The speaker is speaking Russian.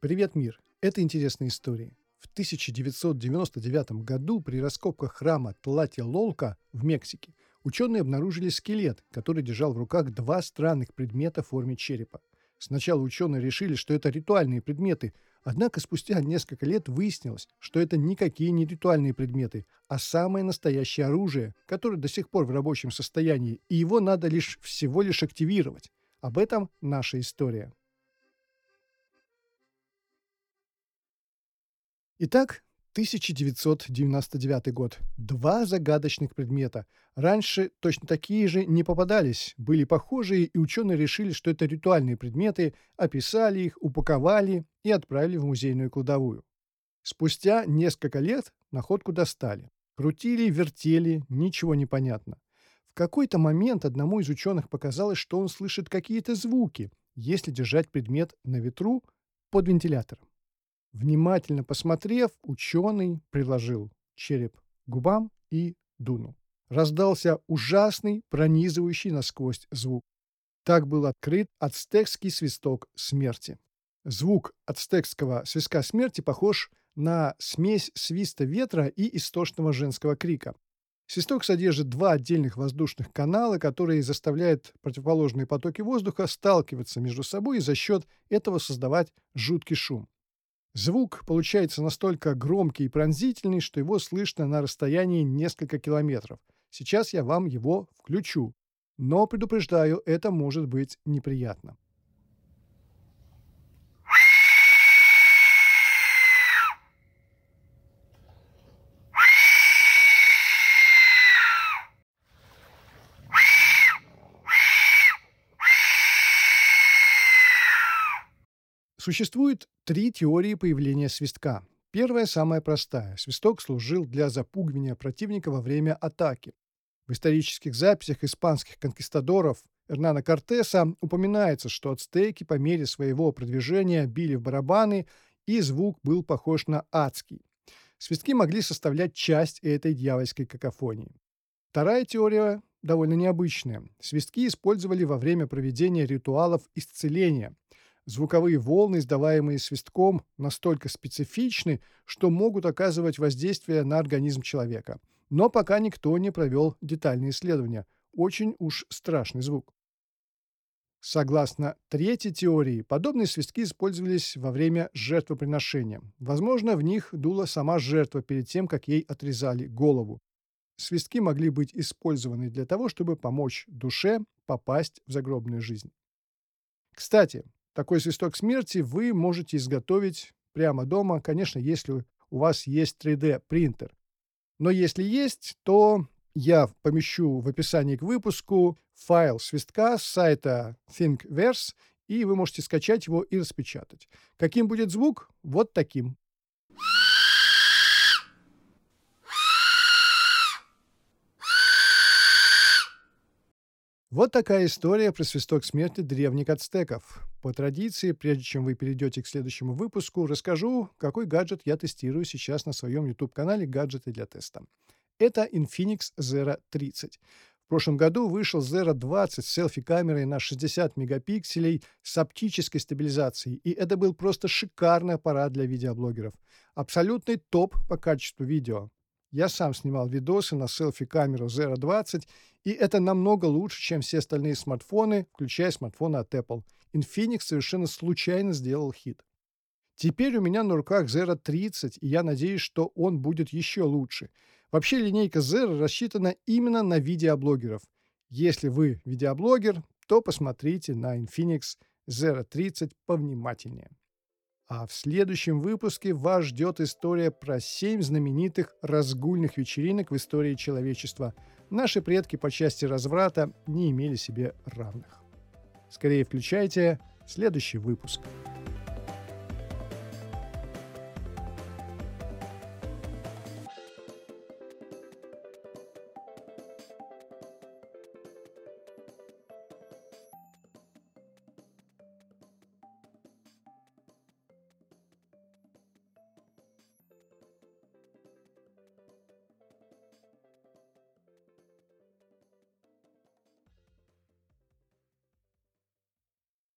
Привет, мир! Это интересная история. В 1999 году при раскопках храма Тлати-Лолка в Мексике ученые обнаружили скелет, который держал в руках два странных предмета в форме черепа. Сначала ученые решили, что это ритуальные предметы, однако спустя несколько лет выяснилось, что это никакие не ритуальные предметы, а самое настоящее оружие, которое до сих пор в рабочем состоянии, и его надо лишь всего лишь активировать. Об этом наша история. Итак, 1999 год. Два загадочных предмета. Раньше точно такие же не попадались, были похожие, и ученые решили, что это ритуальные предметы, описали их, упаковали и отправили в музейную кладовую. Спустя несколько лет находку достали. Крутили, вертели, ничего не понятно. В какой-то момент одному из ученых показалось, что он слышит какие-то звуки, если держать предмет на ветру под вентилятором. Внимательно посмотрев, ученый приложил череп к губам и дунул. Раздался ужасный, пронизывающий насквозь звук. Так был открыт ацтекский свисток смерти. Звук ацтекского свистка смерти похож на смесь свиста ветра и истошного женского крика. Свисток содержит два отдельных воздушных канала, которые заставляют противоположные потоки воздуха сталкиваться между собой и за счет этого создавать жуткий шум. Звук получается настолько громкий и пронзительный, что его слышно на расстоянии несколько километров. Сейчас я вам его включу. Но предупреждаю, это может быть неприятно. Существует три теории появления свистка. Первая самая простая. Свисток служил для запугивания противника во время атаки. В исторических записях испанских конкистадоров Эрнана Кортеса упоминается, что ацтеки по мере своего продвижения били в барабаны, и звук был похож на адский. Свистки могли составлять часть этой дьявольской какофонии. Вторая теория довольно необычная. Свистки использовали во время проведения ритуалов исцеления – Звуковые волны, издаваемые свистком, настолько специфичны, что могут оказывать воздействие на организм человека. Но пока никто не провел детальные исследования. Очень уж страшный звук. Согласно третьей теории, подобные свистки использовались во время жертвоприношения. Возможно, в них дула сама жертва перед тем, как ей отрезали голову. Свистки могли быть использованы для того, чтобы помочь душе попасть в загробную жизнь. Кстати, такой свисток смерти вы можете изготовить прямо дома, конечно, если у вас есть 3D принтер. Но если есть, то я помещу в описании к выпуску файл свистка с сайта ThinkVerse, и вы можете скачать его и распечатать. Каким будет звук? Вот таким. Вот такая история про свисток смерти древних ацтеков. По традиции, прежде чем вы перейдете к следующему выпуску, расскажу, какой гаджет я тестирую сейчас на своем YouTube-канале «Гаджеты для теста». Это Infinix Zero 30. В прошлом году вышел Zero 20 с селфи-камерой на 60 мегапикселей с оптической стабилизацией, и это был просто шикарный аппарат для видеоблогеров. Абсолютный топ по качеству видео. Я сам снимал видосы на селфи-камеру Zero 20, и это намного лучше, чем все остальные смартфоны, включая смартфоны от Apple. Infinix совершенно случайно сделал хит. Теперь у меня на руках Zero 30, и я надеюсь, что он будет еще лучше. Вообще линейка Zero рассчитана именно на видеоблогеров. Если вы видеоблогер, то посмотрите на Infinix Zero 30 повнимательнее. А в следующем выпуске вас ждет история про семь знаменитых разгульных вечеринок в истории человечества. Наши предки по части разврата не имели себе равных. Скорее включайте следующий выпуск.